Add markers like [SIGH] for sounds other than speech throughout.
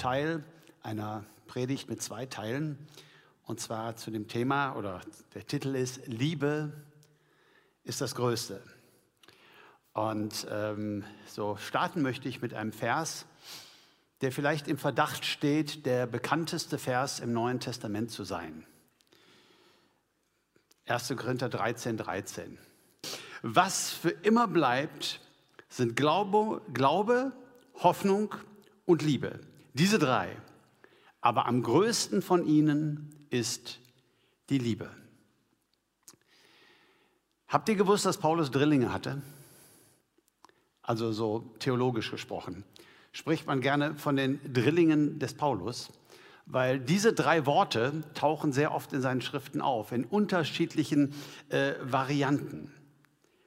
Teil einer Predigt mit zwei Teilen. Und zwar zu dem Thema, oder der Titel ist Liebe ist das Größte. Und ähm, so starten möchte ich mit einem Vers, der vielleicht im Verdacht steht, der bekannteste Vers im Neuen Testament zu sein. 1. Korinther 13, 13. Was für immer bleibt, sind Glaube, Glaube, Hoffnung und Liebe. Diese drei. Aber am größten von ihnen ist die Liebe. Habt ihr gewusst, dass Paulus Drillinge hatte? Also so theologisch gesprochen. Spricht man gerne von den Drillingen des Paulus, weil diese drei Worte tauchen sehr oft in seinen Schriften auf, in unterschiedlichen äh, Varianten.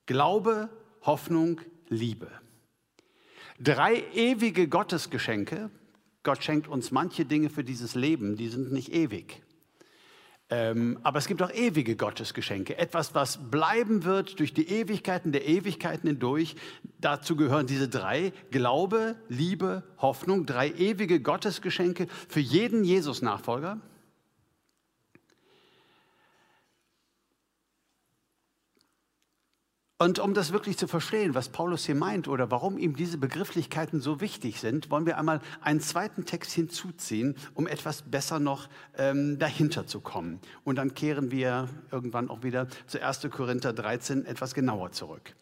Glaube, Hoffnung, Liebe. Drei ewige Gottesgeschenke. Gott schenkt uns manche Dinge für dieses Leben, die sind nicht ewig. Ähm, aber es gibt auch ewige Gottesgeschenke, etwas, was bleiben wird durch die Ewigkeiten der Ewigkeiten hindurch. Dazu gehören diese drei, Glaube, Liebe, Hoffnung, drei ewige Gottesgeschenke für jeden Jesus-Nachfolger. Und um das wirklich zu verstehen, was Paulus hier meint oder warum ihm diese Begrifflichkeiten so wichtig sind, wollen wir einmal einen zweiten Text hinzuziehen, um etwas besser noch ähm, dahinter zu kommen. Und dann kehren wir irgendwann auch wieder zu 1. Korinther 13 etwas genauer zurück.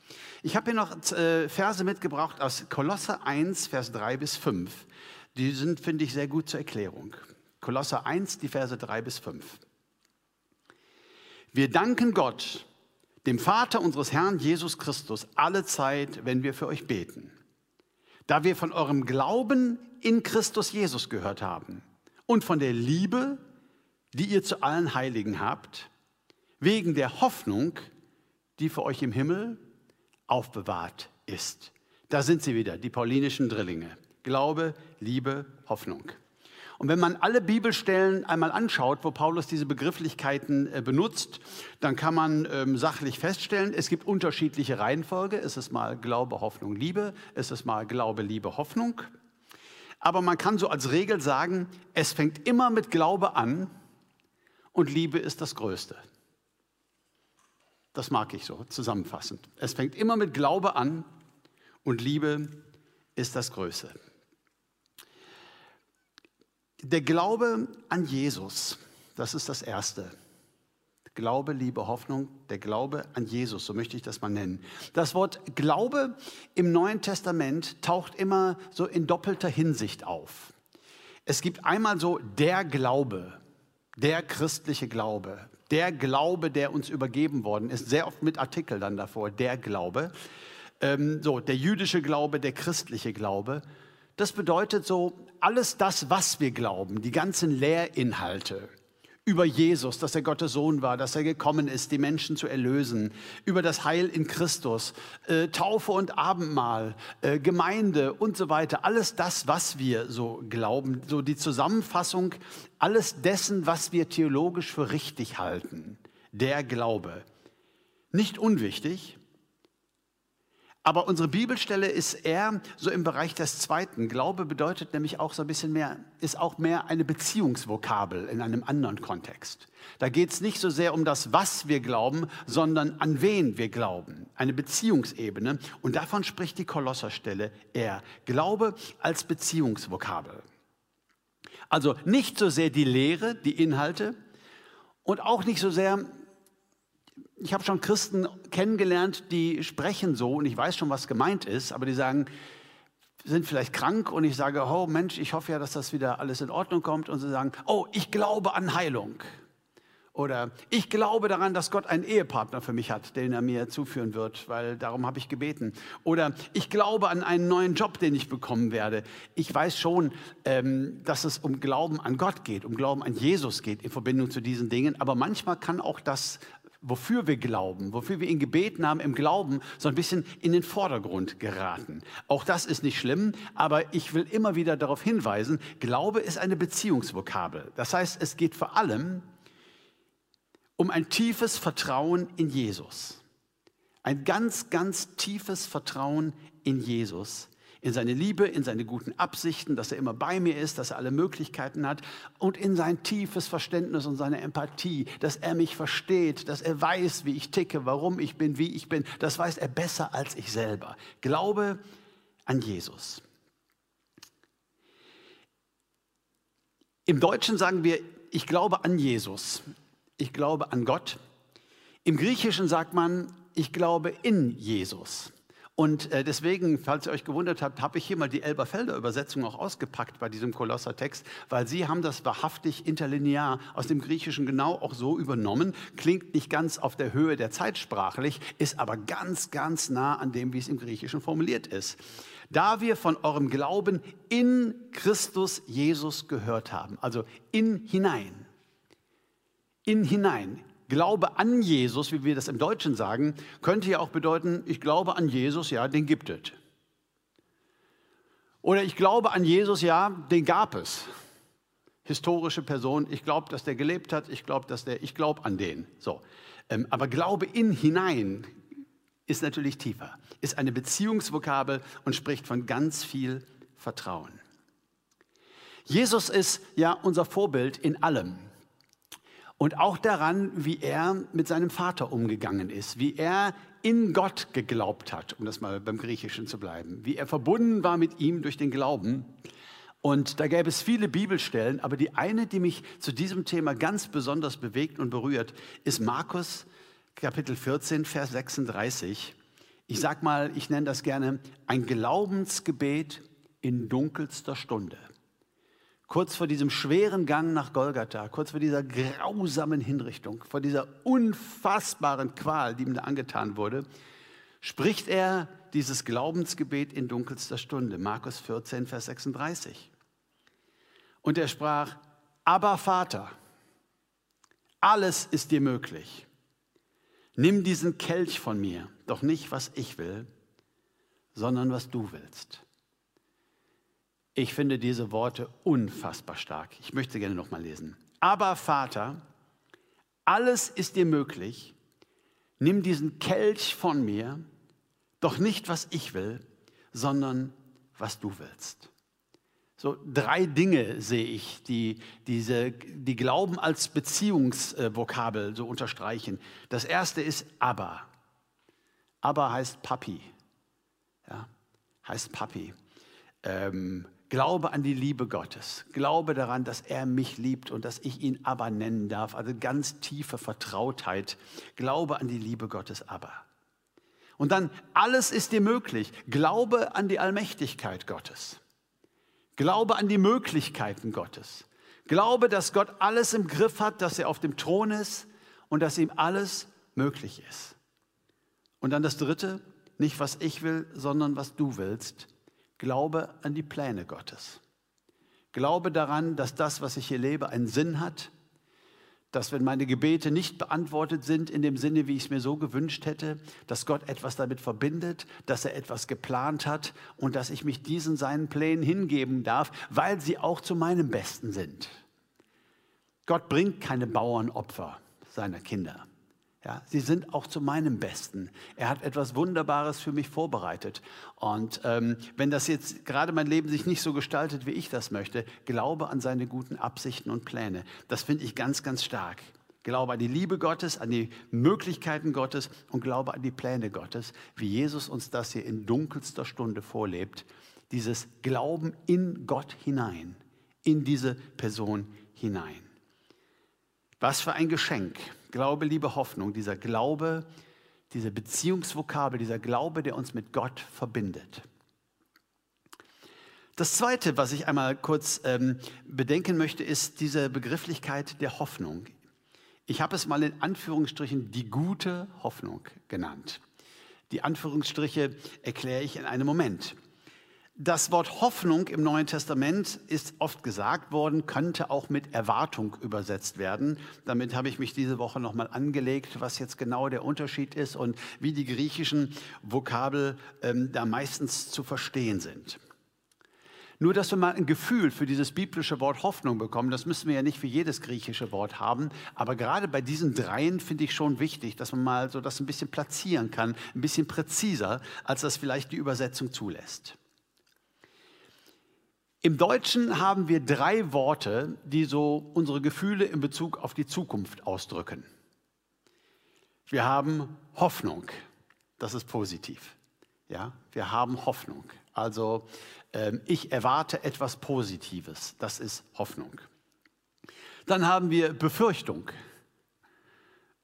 Ich habe hier noch äh, Verse mitgebracht aus Kolosse 1, Vers 3 bis 5. Die sind, finde ich, sehr gut zur Erklärung. Kolosse 1, die Verse 3 bis 5. Wir danken Gott, dem Vater unseres Herrn Jesus Christus alle Zeit, wenn wir für euch beten. Da wir von eurem Glauben in Christus Jesus gehört haben und von der Liebe, die ihr zu allen Heiligen habt, wegen der Hoffnung, die für euch im Himmel aufbewahrt ist. Da sind sie wieder, die paulinischen Drillinge. Glaube, Liebe, Hoffnung. Und wenn man alle Bibelstellen einmal anschaut, wo Paulus diese Begrifflichkeiten äh, benutzt, dann kann man ähm, sachlich feststellen, es gibt unterschiedliche Reihenfolge. Es ist mal Glaube, Hoffnung, Liebe. Es ist mal Glaube, Liebe, Hoffnung. Aber man kann so als Regel sagen, es fängt immer mit Glaube an und Liebe ist das Größte. Das mag ich so zusammenfassend. Es fängt immer mit Glaube an und Liebe ist das Größte. Der Glaube an Jesus, das ist das Erste. Glaube, Liebe, Hoffnung, der Glaube an Jesus, so möchte ich das mal nennen. Das Wort Glaube im Neuen Testament taucht immer so in doppelter Hinsicht auf. Es gibt einmal so der Glaube, der christliche Glaube, der Glaube, der uns übergeben worden ist, sehr oft mit Artikel dann davor, der Glaube. Ähm, so, der jüdische Glaube, der christliche Glaube. Das bedeutet so alles das, was wir glauben, die ganzen Lehrinhalte über Jesus, dass er Gottes Sohn war, dass er gekommen ist, die Menschen zu erlösen, über das Heil in Christus, äh, Taufe und Abendmahl, äh, Gemeinde und so weiter. Alles das, was wir so glauben, so die Zusammenfassung alles dessen, was wir theologisch für richtig halten. Der Glaube. Nicht unwichtig, aber unsere Bibelstelle ist eher so im Bereich des Zweiten. Glaube bedeutet nämlich auch so ein bisschen mehr, ist auch mehr eine Beziehungsvokabel in einem anderen Kontext. Da geht es nicht so sehr um das, was wir glauben, sondern an wen wir glauben. Eine Beziehungsebene. Und davon spricht die Kolosserstelle eher. Glaube als Beziehungsvokabel. Also nicht so sehr die Lehre, die Inhalte und auch nicht so sehr ich habe schon Christen kennengelernt, die sprechen so und ich weiß schon, was gemeint ist, aber die sagen, sind vielleicht krank und ich sage, oh Mensch, ich hoffe ja, dass das wieder alles in Ordnung kommt und sie sagen, oh, ich glaube an Heilung. Oder ich glaube daran, dass Gott einen Ehepartner für mich hat, den er mir zuführen wird, weil darum habe ich gebeten. Oder ich glaube an einen neuen Job, den ich bekommen werde. Ich weiß schon, ähm, dass es um Glauben an Gott geht, um Glauben an Jesus geht in Verbindung zu diesen Dingen. Aber manchmal kann auch das wofür wir glauben, wofür wir ihn gebeten haben im Glauben, so ein bisschen in den Vordergrund geraten. Auch das ist nicht schlimm, aber ich will immer wieder darauf hinweisen, Glaube ist eine Beziehungsvokabel. Das heißt, es geht vor allem um ein tiefes Vertrauen in Jesus. Ein ganz, ganz tiefes Vertrauen in Jesus, In seine Liebe, in seine guten Absichten, dass er immer bei mir ist, dass er alle Möglichkeiten hat und in sein tiefes Verständnis und seine Empathie, dass er mich versteht, dass er weiß, wie ich ticke, warum ich bin, wie ich bin. Das weiß er besser als ich selber. Glaube an Jesus. Im Deutschen sagen wir, ich glaube an Jesus. Ich glaube an Gott. Im Griechischen sagt man, ich glaube in Jesus. Und äh, deswegen, falls ihr euch gewundert habt, habe ich hier mal die Elberfelder Übersetzung auch ausgepackt bei diesem Kolossertext, weil sie haben das wahrhaftig interlinear aus dem Griechischen genau auch so übernommen. Klingt nicht ganz auf der Höhe der Zeit sprachlich, ist aber ganz, ganz nah an dem, wie es im Griechischen formuliert ist. Da wir von eurem Glauben in Christus Jesus gehört haben, also in hinein, in hinein, Glaube an Jesus, wie wir das im Deutschen sagen, könnte ja auch bedeuten, ich glaube an Jesus, ja, den gibt es. Oder ich glaube an Jesus, ja, den gab es. Historische Person, ich glaube, dass der gelebt hat, ich glaube, dass der, ich glaube an den. So. Ähm, aber Glaube in hinein ist natürlich tiefer, ist eine Beziehungsvokabel und spricht von ganz viel Vertrauen. Jesus ist ja unser Vorbild in allem und auch daran, wie er mit seinem Vater umgegangen ist, wie er in Gott geglaubt hat, um das mal beim Griechischen zu bleiben, wie er verbunden war mit ihm durch den Glauben. Und da gäbe es viele Bibelstellen, aber die eine, die mich zu diesem Thema ganz besonders bewegt und berührt, ist Markus Kapitel 14, Vers 36. Ich sag mal, ich nenne das gerne ein Glaubensgebet in dunkelster Stunde kurz vor diesem schweren Gang nach Golgatha, kurz vor dieser grausamen Hinrichtung, vor dieser unfassbaren Qual, die ihm da angetan wurde, spricht er dieses Glaubensgebet in dunkelster Stunde, Markus 14, Vers 36. Und er sprach, aber Vater, alles ist dir möglich. Nimm diesen Kelch von mir, doch nicht, was ich will, sondern was du willst. Ich finde diese Worte unfassbar stark. Ich möchte gerne noch mal lesen. Aber Vater, alles ist dir möglich. Nimm diesen Kelch von mir, doch nicht was ich will, sondern was du willst. So drei Dinge sehe ich, die, diese, die Glauben als Beziehungsvokabel so unterstreichen. Das erste ist aber. Aber heißt Papi. Ja, heißt Papi. Ähm, Glaube an die Liebe Gottes. Glaube daran, dass er mich liebt und dass ich ihn aber nennen darf. Also ganz tiefe Vertrautheit. Glaube an die Liebe Gottes aber. Und dann, alles ist dir möglich. Glaube an die Allmächtigkeit Gottes. Glaube an die Möglichkeiten Gottes. Glaube, dass Gott alles im Griff hat, dass er auf dem Thron ist und dass ihm alles möglich ist. Und dann das Dritte, nicht was ich will, sondern was du willst. Glaube an die Pläne Gottes. Glaube daran, dass das, was ich hier lebe, einen Sinn hat, dass wenn meine Gebete nicht beantwortet sind in dem Sinne, wie ich es mir so gewünscht hätte, dass Gott etwas damit verbindet, dass er etwas geplant hat und dass ich mich diesen seinen Plänen hingeben darf, weil sie auch zu meinem Besten sind. Gott bringt keine Bauernopfer seiner Kinder. Ja, sie sind auch zu meinem Besten. Er hat etwas Wunderbares für mich vorbereitet. Und ähm, wenn das jetzt gerade mein Leben sich nicht so gestaltet, wie ich das möchte, glaube an seine guten Absichten und Pläne. Das finde ich ganz, ganz stark. Glaube an die Liebe Gottes, an die Möglichkeiten Gottes und glaube an die Pläne Gottes, wie Jesus uns das hier in dunkelster Stunde vorlebt. Dieses Glauben in Gott hinein, in diese Person hinein. Was für ein Geschenk. Glaube, Liebe, Hoffnung, dieser Glaube, diese Beziehungsvokabel, dieser Glaube, der uns mit Gott verbindet. Das Zweite, was ich einmal kurz ähm, bedenken möchte, ist diese Begrifflichkeit der Hoffnung. Ich habe es mal in Anführungsstrichen die gute Hoffnung genannt. Die Anführungsstriche erkläre ich in einem Moment. Das Wort Hoffnung im Neuen Testament ist oft gesagt worden, könnte auch mit Erwartung übersetzt werden. Damit habe ich mich diese Woche nochmal angelegt, was jetzt genau der Unterschied ist und wie die griechischen Vokabel ähm, da meistens zu verstehen sind. Nur, dass wir mal ein Gefühl für dieses biblische Wort Hoffnung bekommen, das müssen wir ja nicht für jedes griechische Wort haben, aber gerade bei diesen dreien finde ich schon wichtig, dass man mal so das ein bisschen platzieren kann, ein bisschen präziser, als das vielleicht die Übersetzung zulässt. Im Deutschen haben wir drei Worte, die so unsere Gefühle in Bezug auf die Zukunft ausdrücken. Wir haben Hoffnung, das ist positiv. Ja, wir haben Hoffnung. Also ähm, ich erwarte etwas Positives, das ist Hoffnung. Dann haben wir Befürchtung.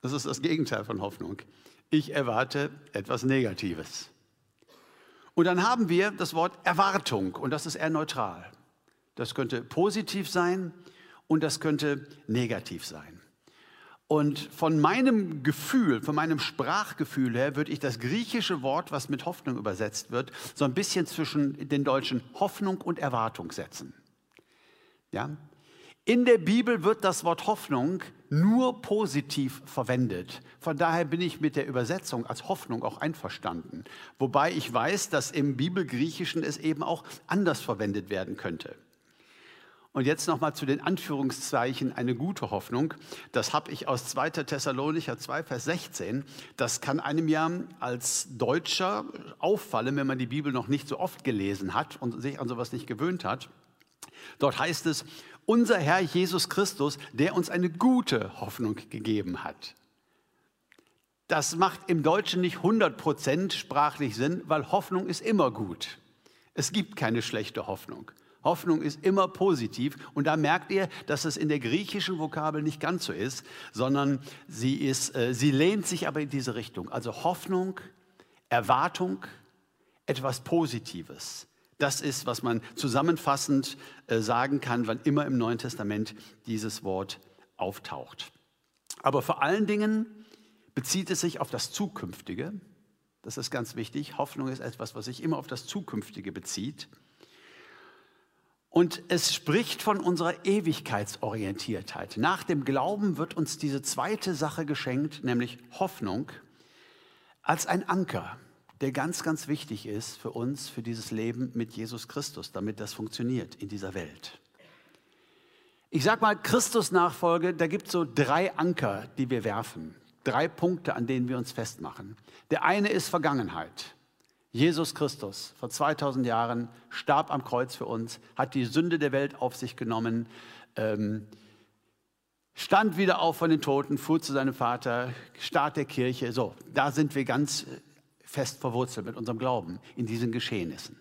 Das ist das Gegenteil von Hoffnung. Ich erwarte etwas Negatives. Und dann haben wir das Wort Erwartung und das ist eher neutral. Das könnte positiv sein und das könnte negativ sein. Und von meinem Gefühl, von meinem Sprachgefühl her, würde ich das griechische Wort, was mit Hoffnung übersetzt wird, so ein bisschen zwischen den deutschen Hoffnung und Erwartung setzen. Ja? In der Bibel wird das Wort Hoffnung nur positiv verwendet. Von daher bin ich mit der Übersetzung als Hoffnung auch einverstanden. Wobei ich weiß, dass im Bibelgriechischen es eben auch anders verwendet werden könnte. Und jetzt nochmal zu den Anführungszeichen eine gute Hoffnung. Das habe ich aus 2. Thessalonicher 2, Vers 16. Das kann einem ja als Deutscher auffallen, wenn man die Bibel noch nicht so oft gelesen hat und sich an sowas nicht gewöhnt hat. Dort heißt es, unser Herr Jesus Christus, der uns eine gute Hoffnung gegeben hat. Das macht im Deutschen nicht 100% sprachlich Sinn, weil Hoffnung ist immer gut. Es gibt keine schlechte Hoffnung. Hoffnung ist immer positiv und da merkt ihr, dass es in der griechischen Vokabel nicht ganz so ist, sondern sie, ist, äh, sie lehnt sich aber in diese Richtung. Also Hoffnung, Erwartung, etwas Positives. Das ist, was man zusammenfassend äh, sagen kann, wann immer im Neuen Testament dieses Wort auftaucht. Aber vor allen Dingen bezieht es sich auf das Zukünftige. Das ist ganz wichtig. Hoffnung ist etwas, was sich immer auf das Zukünftige bezieht. Und es spricht von unserer Ewigkeitsorientiertheit. Nach dem Glauben wird uns diese zweite Sache geschenkt, nämlich Hoffnung, als ein Anker der ganz, ganz wichtig ist für uns, für dieses Leben mit Jesus Christus, damit das funktioniert in dieser Welt. Ich sage mal, Christus-Nachfolge, da gibt es so drei Anker, die wir werfen. Drei Punkte, an denen wir uns festmachen. Der eine ist Vergangenheit. Jesus Christus vor 2000 Jahren starb am Kreuz für uns, hat die Sünde der Welt auf sich genommen, ähm, stand wieder auf von den Toten, fuhr zu seinem Vater, Start der Kirche. So, da sind wir ganz fest verwurzelt mit unserem Glauben in diesen Geschehnissen.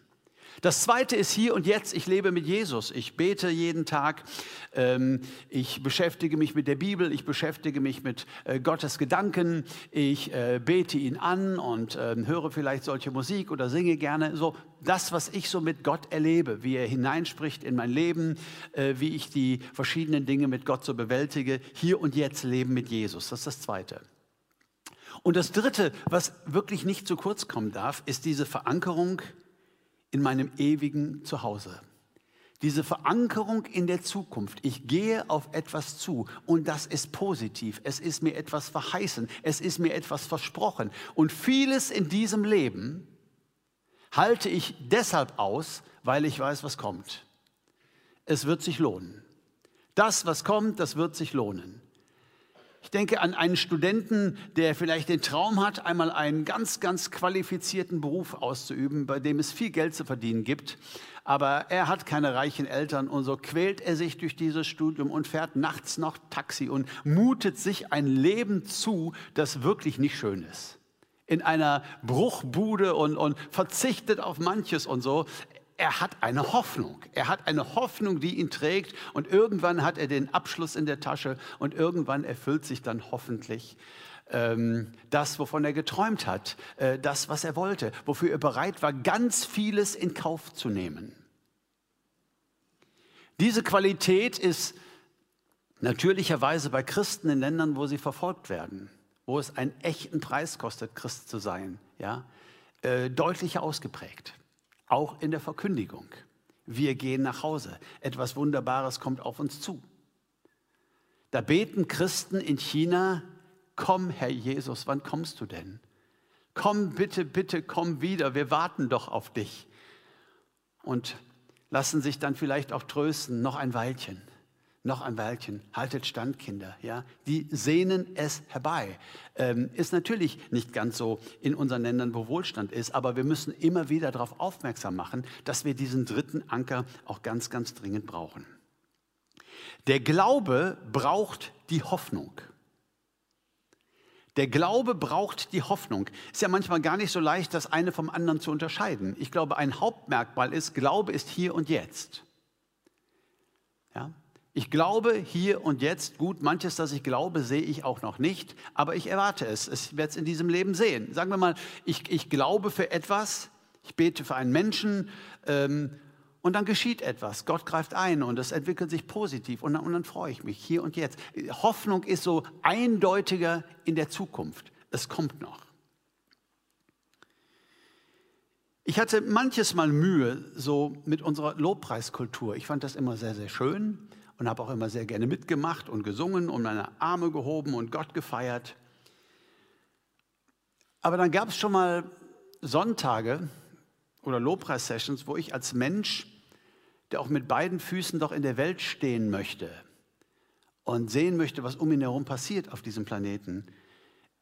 Das zweite ist hier und jetzt, ich lebe mit Jesus. Ich bete jeden Tag, ähm, ich beschäftige mich mit der Bibel, ich beschäftige mich mit äh, Gottes Gedanken, ich äh, bete ihn an und ähm, höre vielleicht solche Musik oder singe gerne. So das, was ich so mit Gott erlebe, wie er hineinspricht in mein Leben, äh, wie ich die verschiedenen Dinge mit Gott so bewältige. Hier und jetzt leben mit Jesus. Das ist das zweite. Und das Dritte, was wirklich nicht zu kurz kommen darf, ist diese Verankerung in meinem ewigen Zuhause. Diese Verankerung in der Zukunft. Ich gehe auf etwas zu und das ist positiv. Es ist mir etwas verheißen. Es ist mir etwas versprochen. Und vieles in diesem Leben halte ich deshalb aus, weil ich weiß, was kommt. Es wird sich lohnen. Das, was kommt, das wird sich lohnen. Ich denke an einen Studenten, der vielleicht den Traum hat, einmal einen ganz, ganz qualifizierten Beruf auszuüben, bei dem es viel Geld zu verdienen gibt. Aber er hat keine reichen Eltern und so quält er sich durch dieses Studium und fährt nachts noch Taxi und mutet sich ein Leben zu, das wirklich nicht schön ist in einer Bruchbude und, und verzichtet auf manches und so er hat eine Hoffnung. Er hat eine Hoffnung, die ihn trägt und irgendwann hat er den Abschluss in der Tasche und irgendwann erfüllt sich dann hoffentlich ähm, das, wovon er geträumt hat, äh, das, was er wollte, wofür er bereit war, ganz vieles in Kauf zu nehmen. Diese Qualität ist natürlicherweise bei Christen in Ländern, wo sie verfolgt werden, wo es einen echten Preis kostet, Christ zu sein, ja, äh, deutlicher ausgeprägt auch in der Verkündigung. Wir gehen nach Hause. Etwas Wunderbares kommt auf uns zu. Da beten Christen in China, komm Herr Jesus, wann kommst du denn? Komm bitte, bitte, komm wieder, wir warten doch auf dich. Und lassen sich dann vielleicht auch trösten, noch ein Weilchen, noch ein Weilchen, haltet stand, Kinder. Ja? Die sehnen es herbei. Ähm, ist natürlich nicht ganz so in unseren Ländern, wo Wohlstand ist, aber wir müssen immer wieder darauf aufmerksam machen, dass wir diesen dritten Anker auch ganz, ganz dringend brauchen. Der Glaube braucht die Hoffnung. Der Glaube braucht die Hoffnung. Ist ja manchmal gar nicht so leicht, das eine vom anderen zu unterscheiden. Ich glaube, ein Hauptmerkmal ist, Glaube ist hier und jetzt. Ja? Ich glaube hier und jetzt, gut, manches, das ich glaube, sehe ich auch noch nicht, aber ich erwarte es. Ich werde es in diesem Leben sehen. Sagen wir mal, ich, ich glaube für etwas, ich bete für einen Menschen ähm, und dann geschieht etwas. Gott greift ein und es entwickelt sich positiv und und dann freue ich mich hier und jetzt. Hoffnung ist so eindeutiger in der Zukunft. Es kommt noch. Ich hatte manches Mal Mühe so mit unserer Lobpreiskultur. Ich fand das immer sehr, sehr schön und habe auch immer sehr gerne mitgemacht und gesungen und meine Arme gehoben und Gott gefeiert. Aber dann gab es schon mal Sonntage oder Lobpreissessions, wo ich als Mensch der auch mit beiden Füßen doch in der Welt stehen möchte und sehen möchte, was um ihn herum passiert auf diesem Planeten,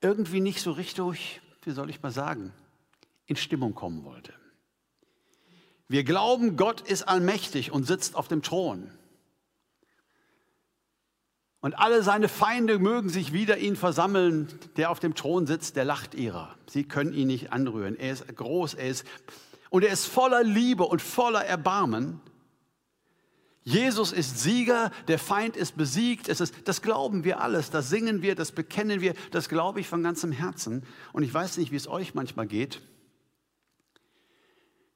irgendwie nicht so richtig, wie soll ich mal sagen, in Stimmung kommen wollte. Wir glauben, Gott ist allmächtig und sitzt auf dem Thron. Und alle seine Feinde mögen sich wider ihn versammeln. Der auf dem Thron sitzt, der lacht ihrer. Sie können ihn nicht anrühren. Er ist groß, er ist und er ist voller Liebe und voller Erbarmen. Jesus ist Sieger, der Feind ist besiegt. Es ist, das glauben wir alles, das singen wir, das bekennen wir, das glaube ich von ganzem Herzen. Und ich weiß nicht, wie es euch manchmal geht.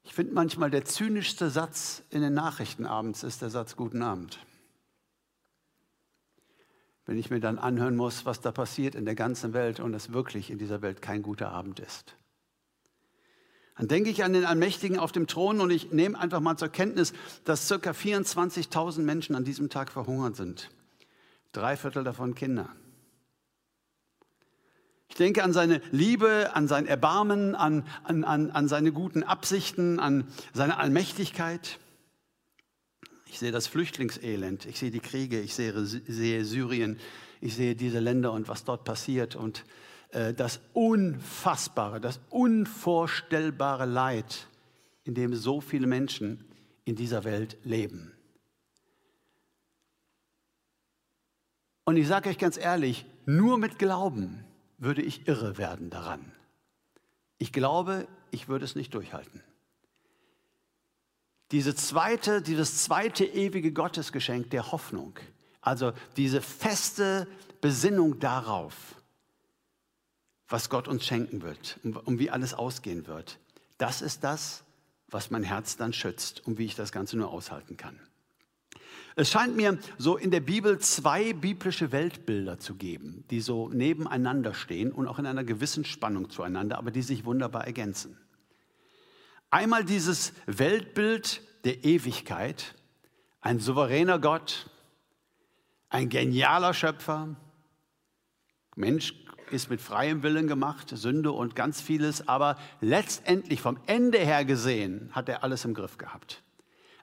Ich finde manchmal der zynischste Satz in den Nachrichten abends ist der Satz Guten Abend. Wenn ich mir dann anhören muss, was da passiert in der ganzen Welt und es wirklich in dieser Welt kein guter Abend ist. Dann denke ich an den Allmächtigen auf dem Thron und ich nehme einfach mal zur Kenntnis, dass ca. 24.000 Menschen an diesem Tag verhungert sind. Drei Viertel davon Kinder. Ich denke an seine Liebe, an sein Erbarmen, an, an, an, an seine guten Absichten, an seine Allmächtigkeit. Ich sehe das Flüchtlingselend, ich sehe die Kriege, ich sehe, sehe Syrien, ich sehe diese Länder und was dort passiert und äh, das Unfassbare, das unvorstellbare Leid, in dem so viele Menschen in dieser Welt leben. Und ich sage euch ganz ehrlich, nur mit Glauben würde ich irre werden daran. Ich glaube, ich würde es nicht durchhalten. Diese zweite, dieses zweite ewige Gottesgeschenk der Hoffnung, also diese feste Besinnung darauf, was Gott uns schenken wird und um wie alles ausgehen wird. Das ist das, was mein Herz dann schützt und wie ich das Ganze nur aushalten kann. Es scheint mir so in der Bibel zwei biblische Weltbilder zu geben, die so nebeneinander stehen und auch in einer gewissen Spannung zueinander, aber die sich wunderbar ergänzen. Einmal dieses Weltbild der Ewigkeit, ein souveräner Gott, ein genialer Schöpfer, Mensch ist mit freiem Willen gemacht, Sünde und ganz vieles, aber letztendlich vom Ende her gesehen hat er alles im Griff gehabt.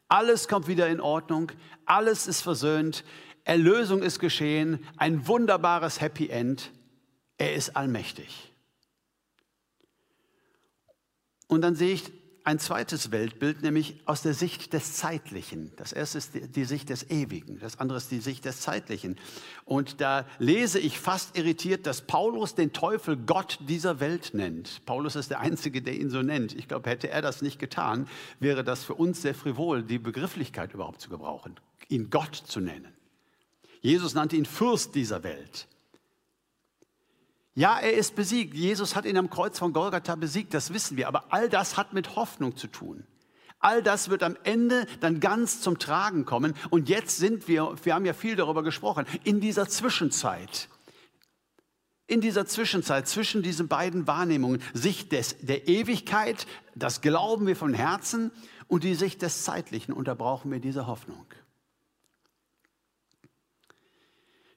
Alles kommt wieder in Ordnung, alles ist versöhnt, Erlösung ist geschehen, ein wunderbares Happy End. Er ist allmächtig. Und dann sehe ich ein zweites Weltbild, nämlich aus der Sicht des Zeitlichen. Das erste ist die, Sicht des Ewigen, das andere ist die Sicht des Zeitlichen. Und da lese ich fast irritiert, dass Paulus den Teufel Gott dieser Welt nennt. Paulus ist der Einzige, der ihn so nennt. Ich glaube, hätte er das nicht getan, wäre das für uns sehr frivol, die Begrifflichkeit überhaupt zu gebrauchen, ihn Gott zu nennen. Jesus nannte ihn Fürst dieser Welt. Ja, er ist besiegt. Jesus hat ihn am Kreuz von Golgatha besiegt, das wissen wir. Aber all das hat mit Hoffnung zu tun. All das wird am Ende dann ganz zum Tragen kommen. Und jetzt sind wir, wir haben ja viel darüber gesprochen, in dieser Zwischenzeit. In dieser Zwischenzeit zwischen diesen beiden Wahrnehmungen, Sicht des, der Ewigkeit, das glauben wir von Herzen, und die Sicht des Zeitlichen. Und da brauchen wir diese Hoffnung.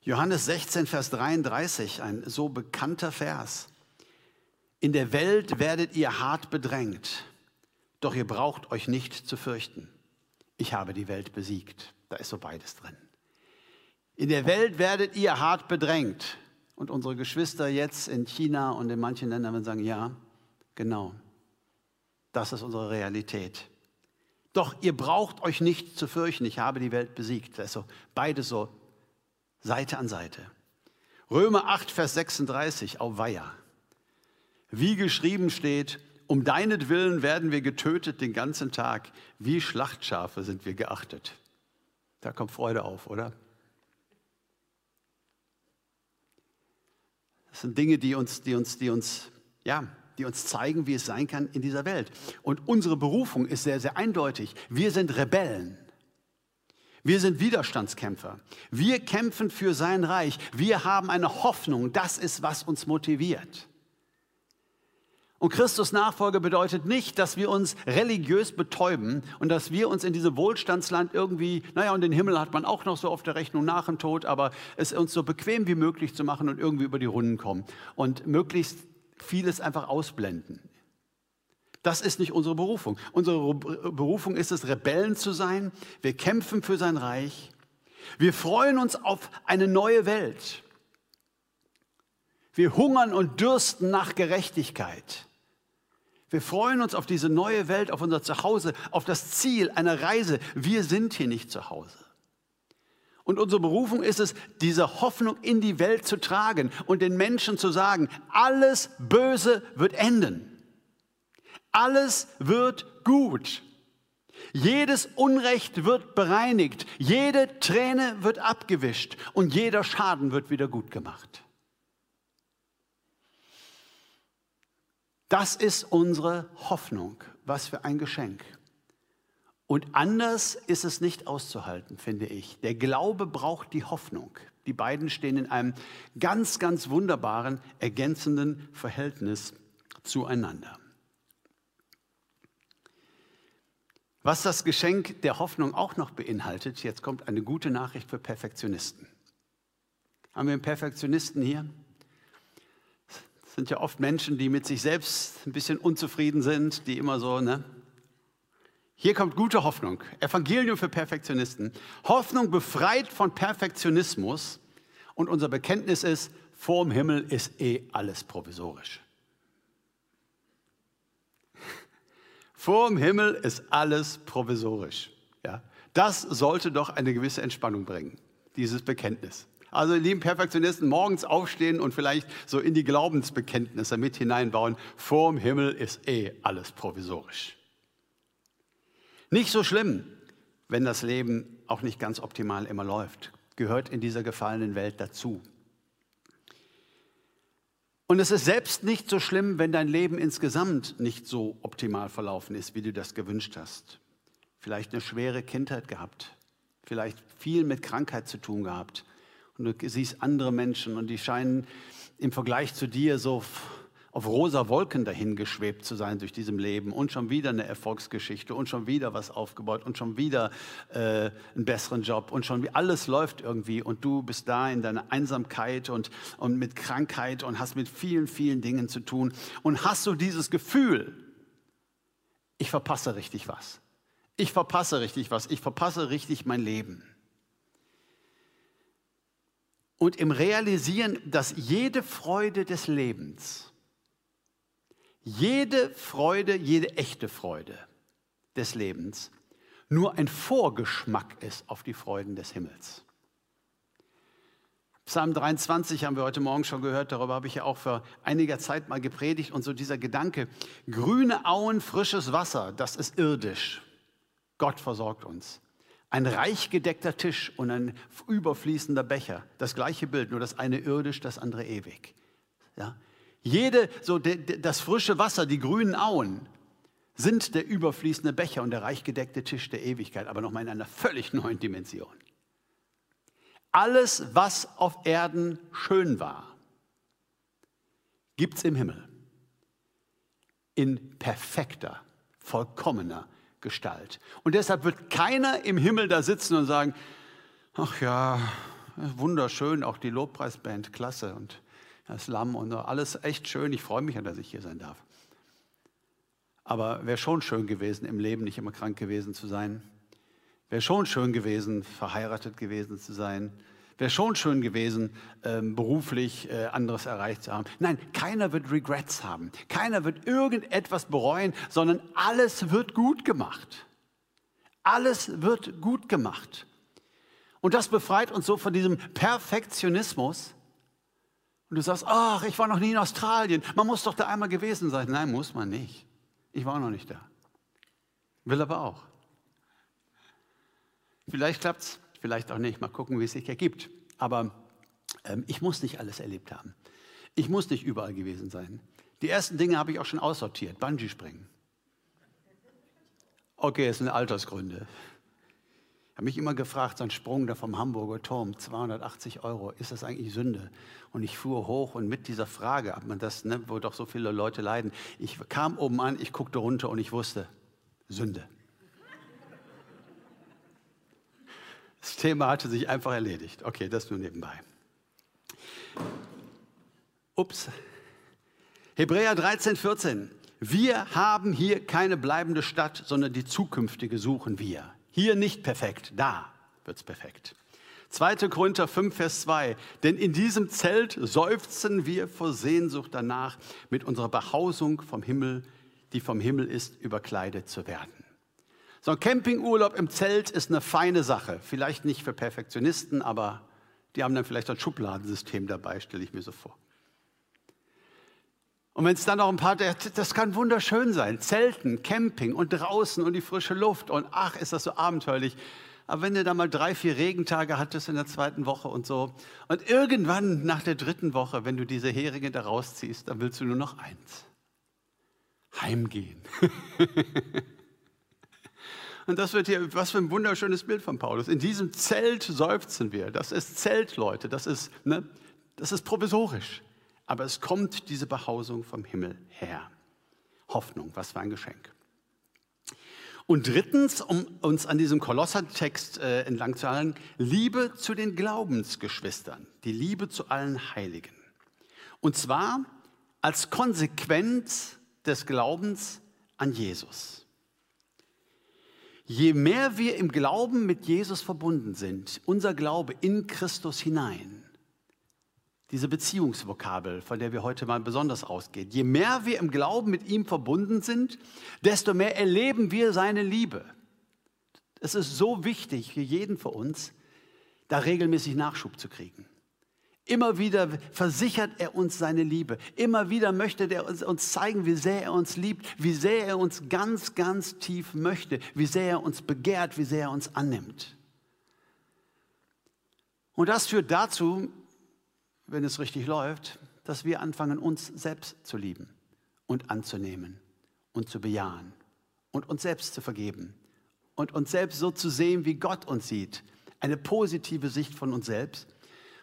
Johannes 16, Vers 33, ein so bekannter Vers. In der Welt werdet ihr hart bedrängt, doch ihr braucht euch nicht zu fürchten. Ich habe die Welt besiegt. Da ist so beides drin. In der Welt werdet ihr hart bedrängt. Und unsere Geschwister jetzt in China und in manchen Ländern werden sagen, ja, genau, das ist unsere Realität. Doch ihr braucht euch nicht zu fürchten, ich habe die Welt besiegt. Also beides so Seite an Seite. Römer 8, Vers 36, auf Weiher. Wie geschrieben steht, um deinetwillen werden wir getötet den ganzen Tag, wie Schlachtschafe sind wir geachtet. Da kommt Freude auf, oder? Das sind Dinge, die uns, die uns, die uns, ja, die uns zeigen, wie es sein kann in dieser Welt. Und unsere Berufung ist sehr, sehr eindeutig. Wir sind Rebellen. Wir sind Widerstandskämpfer. Wir kämpfen für sein Reich. Wir haben eine Hoffnung. Das ist, was uns motiviert. Und Christus Nachfolge bedeutet nicht, dass wir uns religiös betäuben und dass wir uns in diesem Wohlstandsland irgendwie, naja, und den Himmel hat man auch noch so auf der Rechnung nach dem Tod, aber es uns so bequem wie möglich zu machen und irgendwie über die Runden kommen und möglichst vieles einfach ausblenden. Das ist nicht unsere Berufung. Unsere Berufung ist es, Rebellen zu sein. Wir kämpfen für sein Reich. Wir freuen uns auf eine neue Welt. Wir hungern und dürsten nach Gerechtigkeit. Wir freuen uns auf diese neue Welt, auf unser Zuhause, auf das Ziel einer Reise. Wir sind hier nicht zu Hause. Und unsere Berufung ist es, diese Hoffnung in die Welt zu tragen und den Menschen zu sagen, alles Böse wird enden. Alles wird gut. Jedes Unrecht wird bereinigt. Jede Träne wird abgewischt und jeder Schaden wird wieder gut gemacht. Das ist unsere Hoffnung. Was für ein Geschenk. Und anders ist es nicht auszuhalten, finde ich. Der Glaube braucht die Hoffnung. Die beiden stehen in einem ganz, ganz wunderbaren, ergänzenden Verhältnis zueinander. Was das Geschenk der Hoffnung auch noch beinhaltet, jetzt kommt eine gute Nachricht für Perfektionisten. Haben wir einen Perfektionisten hier? sind ja oft Menschen, die mit sich selbst ein bisschen unzufrieden sind, die immer so, ne? Hier kommt gute Hoffnung. Evangelium für Perfektionisten. Hoffnung befreit von Perfektionismus. Und unser Bekenntnis ist, vorm Himmel ist eh alles provisorisch. Vorm Himmel ist alles provisorisch. Ja? Das sollte doch eine gewisse Entspannung bringen, dieses Bekenntnis. Also, lieben Perfektionisten, morgens aufstehen und vielleicht so in die Glaubensbekenntnisse mit hineinbauen. Vorm Himmel ist eh alles provisorisch. Nicht so schlimm, wenn das Leben auch nicht ganz optimal immer läuft. Gehört in dieser gefallenen Welt dazu. Und es ist selbst nicht so schlimm, wenn dein Leben insgesamt nicht so optimal verlaufen ist, wie du das gewünscht hast. Vielleicht eine schwere Kindheit gehabt, vielleicht viel mit Krankheit zu tun gehabt, und du siehst andere Menschen und die scheinen im Vergleich zu dir so auf rosa Wolken dahingeschwebt zu sein durch diesem Leben und schon wieder eine Erfolgsgeschichte und schon wieder was aufgebaut und schon wieder äh, einen besseren Job und schon wie alles läuft irgendwie und du bist da in deiner Einsamkeit und, und mit Krankheit und hast mit vielen, vielen Dingen zu tun und hast so dieses Gefühl, ich verpasse richtig was. Ich verpasse richtig was. Ich verpasse richtig mein Leben und im Realisieren, dass jede Freude des Lebens, jede Freude, jede echte Freude des Lebens nur ein Vorgeschmack ist auf die Freuden des Himmels. Psalm 23 haben wir heute Morgen schon gehört, darüber habe ich ja auch vor einiger Zeit mal gepredigt und so dieser Gedanke, grüne Auen, frisches Wasser, das ist irdisch. Gott versorgt uns. Ein reich gedeckter Tisch und ein überfließender Becher. Das gleiche Bild, nur das eine irdisch, das andere ewig. Ja? Jede, so de, de, das frische Wasser, die grünen Auen, sind der überfließende Becher und der reich gedeckte Tisch der Ewigkeit, aber nochmal in einer völlig neuen Dimension. Alles, was auf Erden schön war, gibt es im Himmel. In perfekter, vollkommener Gestalt. Und deshalb wird keiner im Himmel da sitzen und sagen, ach ja, wunderschön, auch die Lobpreisband, klasse und das Lamm und alles echt schön. Ich freue mich dass ich hier sein darf. Aber wäre schon schön gewesen, im Leben nicht immer krank gewesen zu sein. Wäre schon schön gewesen, verheiratet gewesen zu sein, Wäre schon schön gewesen, ähm, beruflich äh, anderes erreicht zu haben. Nein, keiner wird Regrets haben. Keiner wird irgendetwas bereuen, sondern alles wird gut gemacht. Alles wird gut gemacht. Und das befreit uns so von diesem Perfektionismus. Und du sagst, ach, ich war noch nie in Australien. Man muss doch da einmal gewesen sein. Nein, muss man nicht. Ich war noch nicht da. Will aber auch. Vielleicht klappt es, vielleicht auch nicht. Mal gucken, wie es sich ergibt. Aber ähm, ich muss nicht alles erlebt haben. Ich muss nicht überall gewesen sein. Die ersten Dinge habe ich auch schon aussortiert. Bungee springen. Okay, es sind Altersgründe. Habe mich immer gefragt, so ein Sprung da vom Hamburger Turm, 280 Euro, ist das eigentlich Sünde? Und ich fuhr hoch und mit dieser Frage, ob man das, ne, wo doch so viele Leute leiden, ich kam oben an, ich guckte runter und ich wusste, Sünde. Das Thema hatte sich einfach erledigt. Okay, das nur nebenbei. Ups. Hebräer 13, 14. Wir haben hier keine bleibende Stadt, sondern die zukünftige suchen wir. Hier nicht perfekt, da wird es perfekt. 2. Korinther 5, Vers 2. Denn in diesem Zelt seufzen wir vor Sehnsucht danach, mit unserer Behausung vom Himmel, die vom Himmel ist, überkleidet zu werden. So ein Campingurlaub im Zelt ist eine feine Sache. Vielleicht nicht für Perfektionisten, aber die haben dann vielleicht ein Schubladensystem dabei, stelle ich mir so vor. Und wenn es dann noch ein paar, das kann wunderschön sein. Zelten, Camping und draußen und die frische Luft und ach, ist das so abenteuerlich. Aber wenn du da mal drei, vier Regentage hattest in der zweiten Woche und so und irgendwann nach der dritten Woche, wenn du diese Heringe da rausziehst, dann willst du nur noch eins. Heimgehen. [LAUGHS] und das wird hier, was für ein wunderschönes Bild von Paulus. In diesem Zelt seufzen wir. Das ist Zelt, Leute. Das ist, ne, das ist provisorisch. Aber es kommt diese Behausung vom Himmel her. Hoffnung, was für ein Geschenk. Und drittens, um uns an diesem Kolossertext äh, entlang zu halten, Liebe zu den Glaubensgeschwistern, die Liebe zu allen Heiligen. Und zwar als Konsequenz des Glaubens an Jesus. Je mehr wir im Glauben mit Jesus verbunden sind, unser Glaube in Christus hinein, diese Beziehungsvokabel, von der wir heute mal besonders ausgehen. Je mehr wir im Glauben mit ihm verbunden sind, desto mehr erleben wir seine Liebe. Es ist so wichtig für jeden von uns, da regelmäßig Nachschub zu kriegen. Immer wieder versichert er uns seine Liebe. Immer wieder möchte er uns zeigen, wie sehr er uns liebt, wie sehr er uns ganz, ganz tief möchte, wie sehr er uns begehrt, wie sehr er uns annimmt. Und das führt dazu, wenn es richtig läuft, dass wir anfangen, uns selbst zu lieben und anzunehmen und zu bejahen und uns selbst zu vergeben und uns selbst so zu sehen, wie Gott uns sieht. Eine positive Sicht von uns selbst.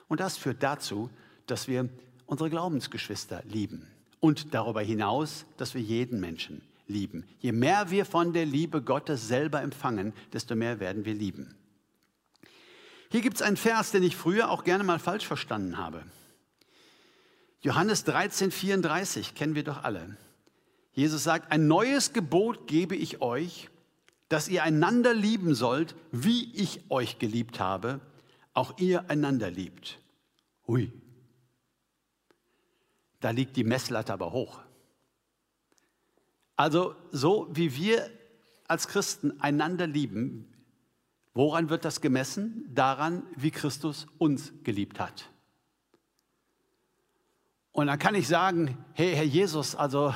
Und das führt dazu, dass wir unsere Glaubensgeschwister lieben und darüber hinaus, dass wir jeden Menschen lieben. Je mehr wir von der Liebe Gottes selber empfangen, desto mehr werden wir lieben. Hier gibt es einen Vers, den ich früher auch gerne mal falsch verstanden habe. Johannes 13, 34 kennen wir doch alle. Jesus sagt, ein neues Gebot gebe ich euch, dass ihr einander lieben sollt, wie ich euch geliebt habe, auch ihr einander liebt. Hui, da liegt die Messlatte aber hoch. Also so wie wir als Christen einander lieben, Woran wird das gemessen? Daran, wie Christus uns geliebt hat. Und dann kann ich sagen, hey Herr Jesus, also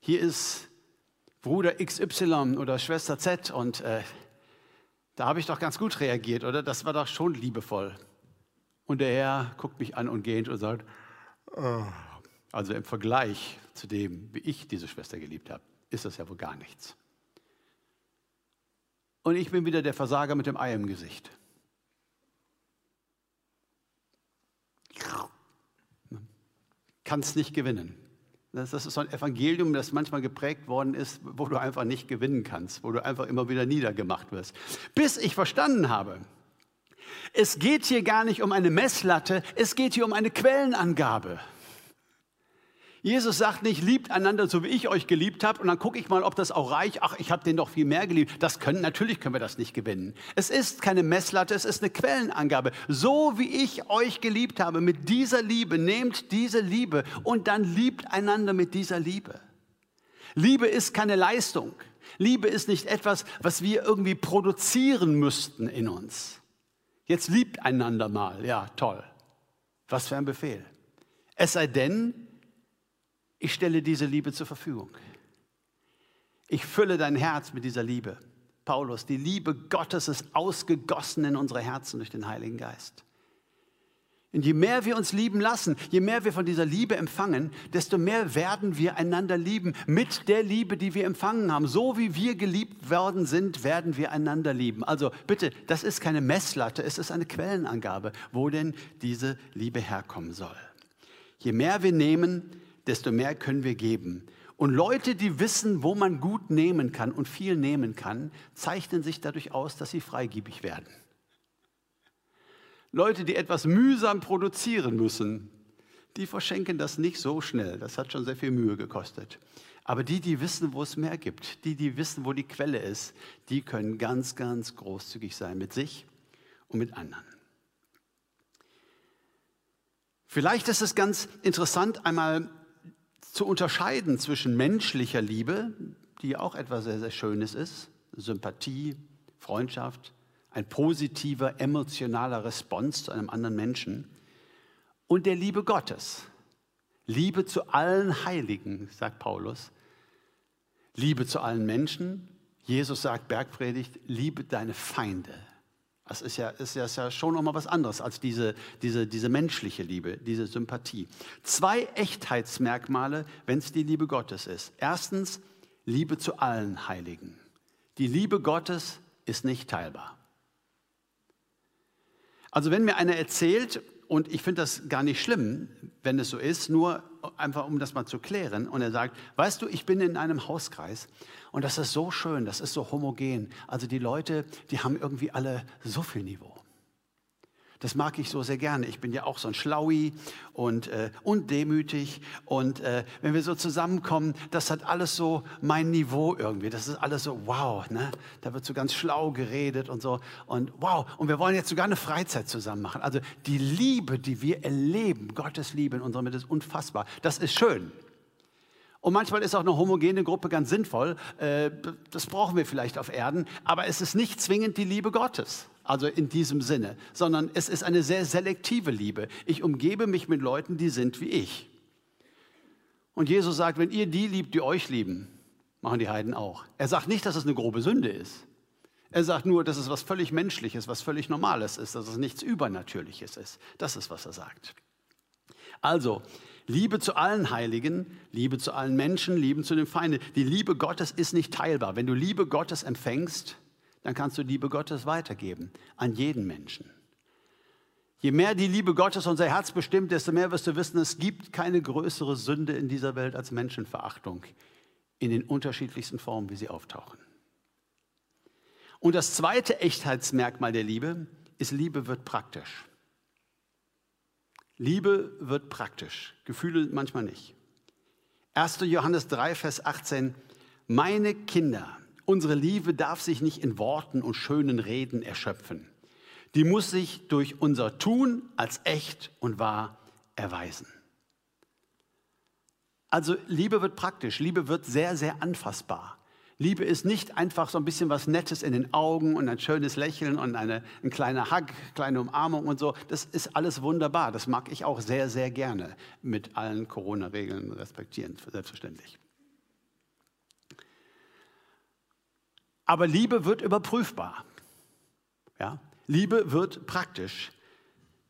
hier ist Bruder XY oder Schwester Z und äh, da habe ich doch ganz gut reagiert, oder? Das war doch schon liebevoll. Und der Herr guckt mich an und geht und sagt, oh. also im Vergleich zu dem, wie ich diese Schwester geliebt habe, ist das ja wohl gar nichts. Und ich bin wieder der Versager mit dem Ei im Gesicht. Kannst nicht gewinnen. Das ist so ein Evangelium, das manchmal geprägt worden ist, wo du einfach nicht gewinnen kannst, wo du einfach immer wieder niedergemacht wirst. Bis ich verstanden habe, es geht hier gar nicht um eine Messlatte, es geht hier um eine Quellenangabe. Jesus sagt nicht, liebt einander, so wie ich euch geliebt habe, und dann gucke ich mal, ob das auch reicht. Ach, ich habe den doch viel mehr geliebt. Das können, natürlich können wir das nicht gewinnen. Es ist keine Messlatte, es ist eine Quellenangabe. So wie ich euch geliebt habe, mit dieser Liebe, nehmt diese Liebe und dann liebt einander mit dieser Liebe. Liebe ist keine Leistung. Liebe ist nicht etwas, was wir irgendwie produzieren müssten in uns. Jetzt liebt einander mal. Ja, toll. Was für ein Befehl. Es sei denn, ich stelle diese Liebe zur Verfügung. Ich fülle dein Herz mit dieser Liebe. Paulus, die Liebe Gottes ist ausgegossen in unsere Herzen durch den Heiligen Geist. Und je mehr wir uns lieben lassen, je mehr wir von dieser Liebe empfangen, desto mehr werden wir einander lieben mit der Liebe, die wir empfangen haben. So wie wir geliebt worden sind, werden wir einander lieben. Also bitte, das ist keine Messlatte, es ist eine Quellenangabe, wo denn diese Liebe herkommen soll. Je mehr wir nehmen, desto mehr können wir geben. Und Leute, die wissen, wo man gut nehmen kann und viel nehmen kann, zeichnen sich dadurch aus, dass sie freigebig werden. Leute, die etwas mühsam produzieren müssen, die verschenken das nicht so schnell. Das hat schon sehr viel Mühe gekostet. Aber die, die wissen, wo es mehr gibt, die, die wissen, wo die Quelle ist, die können ganz, ganz großzügig sein mit sich und mit anderen. Vielleicht ist es ganz interessant, einmal zu unterscheiden zwischen menschlicher Liebe, die auch etwas sehr, sehr Schönes ist, Sympathie, Freundschaft, ein positiver emotionaler Response zu einem anderen Menschen, und der Liebe Gottes. Liebe zu allen Heiligen, sagt Paulus. Liebe zu allen Menschen. Jesus sagt, Bergpredigt, liebe deine Feinde. Das ist ja, ist ist ja schon nochmal was anderes als diese, diese, diese menschliche Liebe, diese Sympathie. Zwei Echtheitsmerkmale, wenn es die Liebe Gottes ist. Erstens, Liebe zu allen Heiligen. Die Liebe Gottes ist nicht teilbar. Also wenn mir einer erzählt, und ich finde das gar nicht schlimm, wenn es so ist, nur einfach um das mal zu klären. Und er sagt, weißt du, ich bin in einem Hauskreis und das ist so schön, das ist so homogen. Also die Leute, die haben irgendwie alle so viel Niveau. Das mag ich so sehr gerne. Ich bin ja auch so ein Schlaui und, äh, und demütig. Und äh, wenn wir so zusammenkommen, das hat alles so mein Niveau irgendwie. Das ist alles so, wow, ne? da wird so ganz schlau geredet und so. Und wow, und wir wollen jetzt sogar eine Freizeit zusammen machen. Also die Liebe, die wir erleben, Gottes Liebe in unserer Mitte ist unfassbar. Das ist schön. Und manchmal ist auch eine homogene Gruppe ganz sinnvoll. Äh, das brauchen wir vielleicht auf Erden. Aber es ist nicht zwingend die Liebe Gottes also in diesem Sinne, sondern es ist eine sehr selektive Liebe. Ich umgebe mich mit Leuten, die sind wie ich. Und Jesus sagt, wenn ihr die liebt, die euch lieben, machen die Heiden auch. Er sagt nicht, dass es eine grobe Sünde ist. Er sagt nur, dass es was völlig Menschliches, was völlig Normales ist, dass es nichts Übernatürliches ist. Das ist, was er sagt. Also, Liebe zu allen Heiligen, Liebe zu allen Menschen, Liebe zu den Feinden. Die Liebe Gottes ist nicht teilbar. Wenn du Liebe Gottes empfängst, dann kannst du Liebe Gottes weitergeben an jeden Menschen. Je mehr die Liebe Gottes unser Herz bestimmt, desto mehr wirst du wissen, es gibt keine größere Sünde in dieser Welt als Menschenverachtung in den unterschiedlichsten Formen, wie sie auftauchen. Und das zweite Echtheitsmerkmal der Liebe ist, Liebe wird praktisch. Liebe wird praktisch, Gefühle manchmal nicht. 1. Johannes 3, Vers 18, meine Kinder, Unsere Liebe darf sich nicht in Worten und schönen Reden erschöpfen. Die muss sich durch unser Tun als echt und wahr erweisen. Also Liebe wird praktisch, Liebe wird sehr, sehr anfassbar. Liebe ist nicht einfach so ein bisschen was Nettes in den Augen und ein schönes Lächeln und eine, ein kleiner Hug, kleine Umarmung und so. Das ist alles wunderbar. Das mag ich auch sehr, sehr gerne mit allen Corona-Regeln respektieren, selbstverständlich. Aber Liebe wird überprüfbar. Ja? Liebe wird praktisch.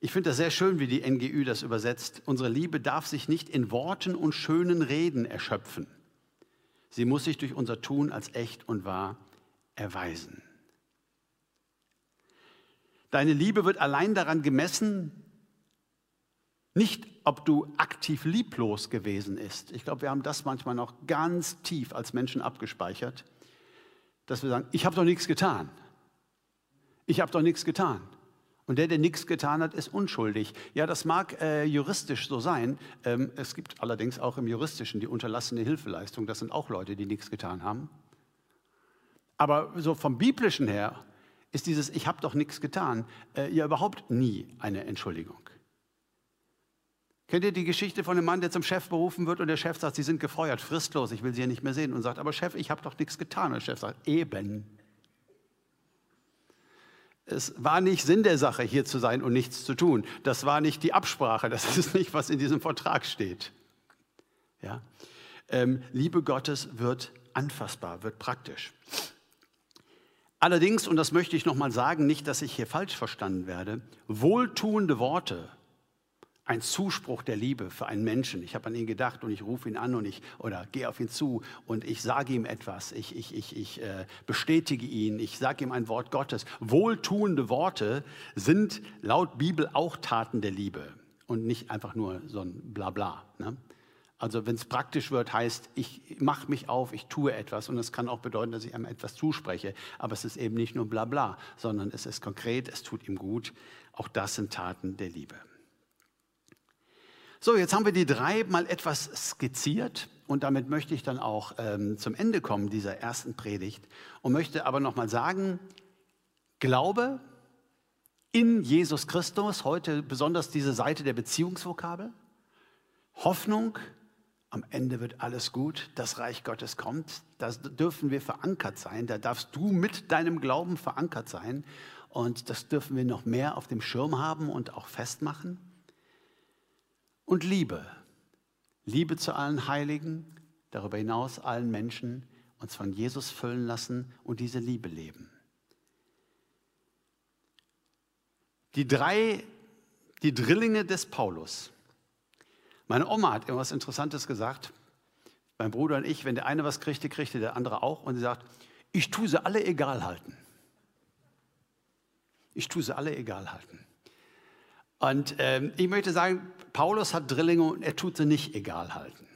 Ich finde das sehr schön, wie die NGÜ das übersetzt. Unsere Liebe darf sich nicht in Worten und schönen Reden erschöpfen. Sie muss sich durch unser Tun als echt und wahr erweisen. Deine Liebe wird allein daran gemessen, nicht ob du aktiv lieblos gewesen bist. Ich glaube, wir haben das manchmal noch ganz tief als Menschen abgespeichert dass wir sagen, ich habe doch nichts getan. Ich habe doch nichts getan. Und der, der nichts getan hat, ist unschuldig. Ja, das mag äh, juristisch so sein. Ähm, es gibt allerdings auch im Juristischen die unterlassene Hilfeleistung. Das sind auch Leute, die nichts getan haben. Aber so vom Biblischen her ist dieses Ich habe doch nichts getan äh, ja überhaupt nie eine Entschuldigung. Kennt ihr die Geschichte von einem Mann, der zum Chef berufen wird und der Chef sagt, Sie sind gefeuert, fristlos, ich will Sie ja nicht mehr sehen und sagt, aber Chef, ich habe doch nichts getan. Und der Chef sagt, eben. Es war nicht Sinn der Sache, hier zu sein und nichts zu tun. Das war nicht die Absprache, das ist nicht, was in diesem Vertrag steht. Ja? Ähm, Liebe Gottes wird anfassbar, wird praktisch. Allerdings, und das möchte ich nochmal sagen, nicht, dass ich hier falsch verstanden werde, wohltuende Worte, ein Zuspruch der Liebe für einen Menschen. Ich habe an ihn gedacht und ich rufe ihn an und ich oder gehe auf ihn zu und ich sage ihm etwas. Ich, ich, ich, ich äh, bestätige ihn. Ich sage ihm ein Wort Gottes. Wohltuende Worte sind laut Bibel auch Taten der Liebe und nicht einfach nur so ein Blabla. Ne? Also wenn es praktisch wird, heißt, ich mache mich auf, ich tue etwas und es kann auch bedeuten, dass ich einem etwas zuspreche. Aber es ist eben nicht nur Blabla, sondern es ist konkret, es tut ihm gut. Auch das sind Taten der Liebe. So, jetzt haben wir die drei mal etwas skizziert und damit möchte ich dann auch ähm, zum Ende kommen dieser ersten Predigt und möchte aber noch mal sagen, Glaube in Jesus Christus, heute besonders diese Seite der Beziehungsvokabel, Hoffnung, am Ende wird alles gut, das Reich Gottes kommt, da dürfen wir verankert sein, da darfst du mit deinem Glauben verankert sein und das dürfen wir noch mehr auf dem Schirm haben und auch festmachen. Und Liebe. Liebe zu allen Heiligen, darüber hinaus allen Menschen, uns von Jesus füllen lassen und diese Liebe leben. Die drei, die Drillinge des Paulus. Meine Oma hat irgendwas Interessantes gesagt. Mein Bruder und ich, wenn der eine was kriegte, kriegte der andere auch. Und sie sagt, ich tue sie alle egal halten. Ich tue sie alle egal halten. Und ähm, ich möchte sagen, Paulus hat Drillinge und er tut sie nicht egal halten.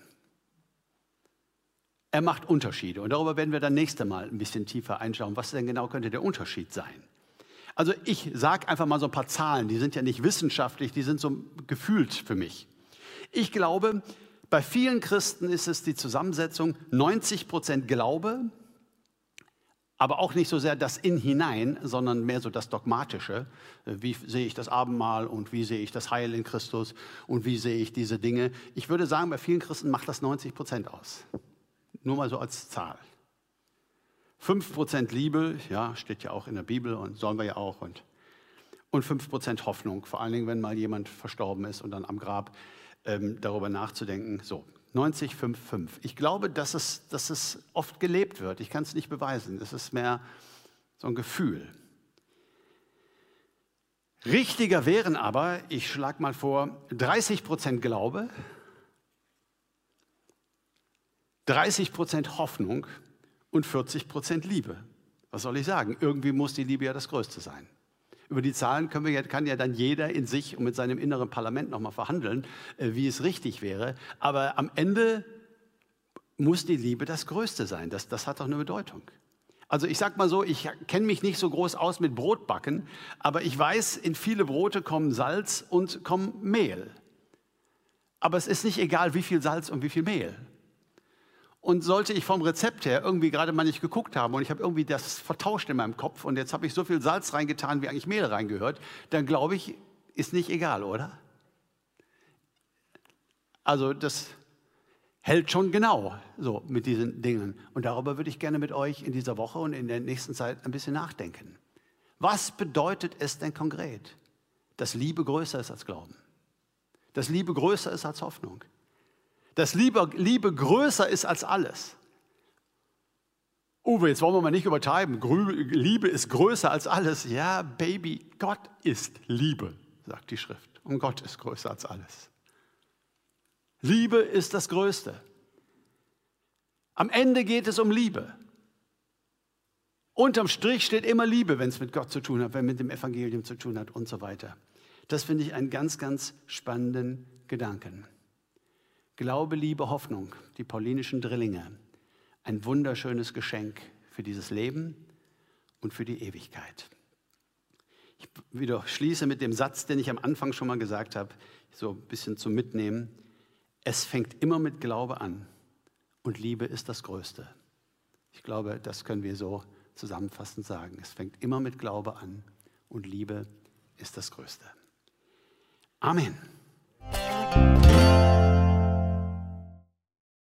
Er macht Unterschiede und darüber werden wir dann nächste Mal ein bisschen tiefer einschauen. Was denn genau könnte der Unterschied sein? Also ich sage einfach mal so ein paar Zahlen, die sind ja nicht wissenschaftlich, die sind so gefühlt für mich. Ich glaube, bei vielen Christen ist es die Zusammensetzung 90 Prozent Glaube, aber auch nicht so sehr das In hinein, sondern mehr so das Dogmatische. Wie sehe ich das Abendmahl und wie sehe ich das Heil in Christus und wie sehe ich diese Dinge? Ich würde sagen, bei vielen Christen macht das 90 Prozent aus. Nur mal so als Zahl. 5 Prozent Liebe, ja, steht ja auch in der Bibel und sollen wir ja auch. Und, und 5 Prozent Hoffnung, vor allen Dingen, wenn mal jemand verstorben ist und dann am Grab ähm, darüber nachzudenken. So, 90, 5, 5. Ich glaube, dass es, dass es oft gelebt wird. Ich kann es nicht beweisen. Es ist mehr so ein Gefühl. Richtiger wären aber, ich schlage mal vor, 30 Prozent Glaube, 30 Prozent Hoffnung und 40 Prozent Liebe. Was soll ich sagen? Irgendwie muss die Liebe ja das Größte sein. Über die Zahlen können wir, kann ja dann jeder in sich und mit seinem inneren Parlament nochmal verhandeln, äh, wie es richtig wäre. Aber am Ende muss die Liebe das Größte sein. Das, das hat doch eine Bedeutung. Also ich sage mal so, ich kenne mich nicht so groß aus mit Brotbacken, aber ich weiß, in viele Brote kommen Salz und kommen Mehl. Aber es ist nicht egal, wie viel Salz und wie viel Mehl. Und sollte ich vom Rezept her irgendwie gerade mal nicht geguckt haben und ich habe irgendwie das vertauscht in meinem Kopf und jetzt habe ich so viel Salz reingetan, wie eigentlich Mehl reingehört, dann glaube ich, ist nicht egal, oder? Also das hält schon genau so mit diesen Dingen. Und darüber würde ich gerne mit euch in dieser Woche und in der nächsten Zeit ein bisschen nachdenken. Was bedeutet es denn konkret, dass Liebe größer ist als Glauben? Dass Liebe größer ist als Hoffnung? Dass Liebe, Liebe größer ist als alles. Uwe, jetzt wollen wir mal nicht übertreiben. Liebe ist größer als alles. Ja, Baby, Gott ist Liebe, sagt die Schrift. Und Gott ist größer als alles. Liebe ist das Größte. Am Ende geht es um Liebe. Unterm Strich steht immer Liebe, wenn es mit Gott zu tun hat, wenn es mit dem Evangelium zu tun hat und so weiter. Das finde ich einen ganz, ganz spannenden Gedanken. Glaube, Liebe, Hoffnung, die paulinischen Drillinge. Ein wunderschönes Geschenk für dieses Leben und für die Ewigkeit. Ich wieder schließe mit dem Satz, den ich am Anfang schon mal gesagt habe, so ein bisschen zum Mitnehmen. Es fängt immer mit Glaube an und Liebe ist das Größte. Ich glaube, das können wir so zusammenfassend sagen. Es fängt immer mit Glaube an und Liebe ist das Größte. Amen.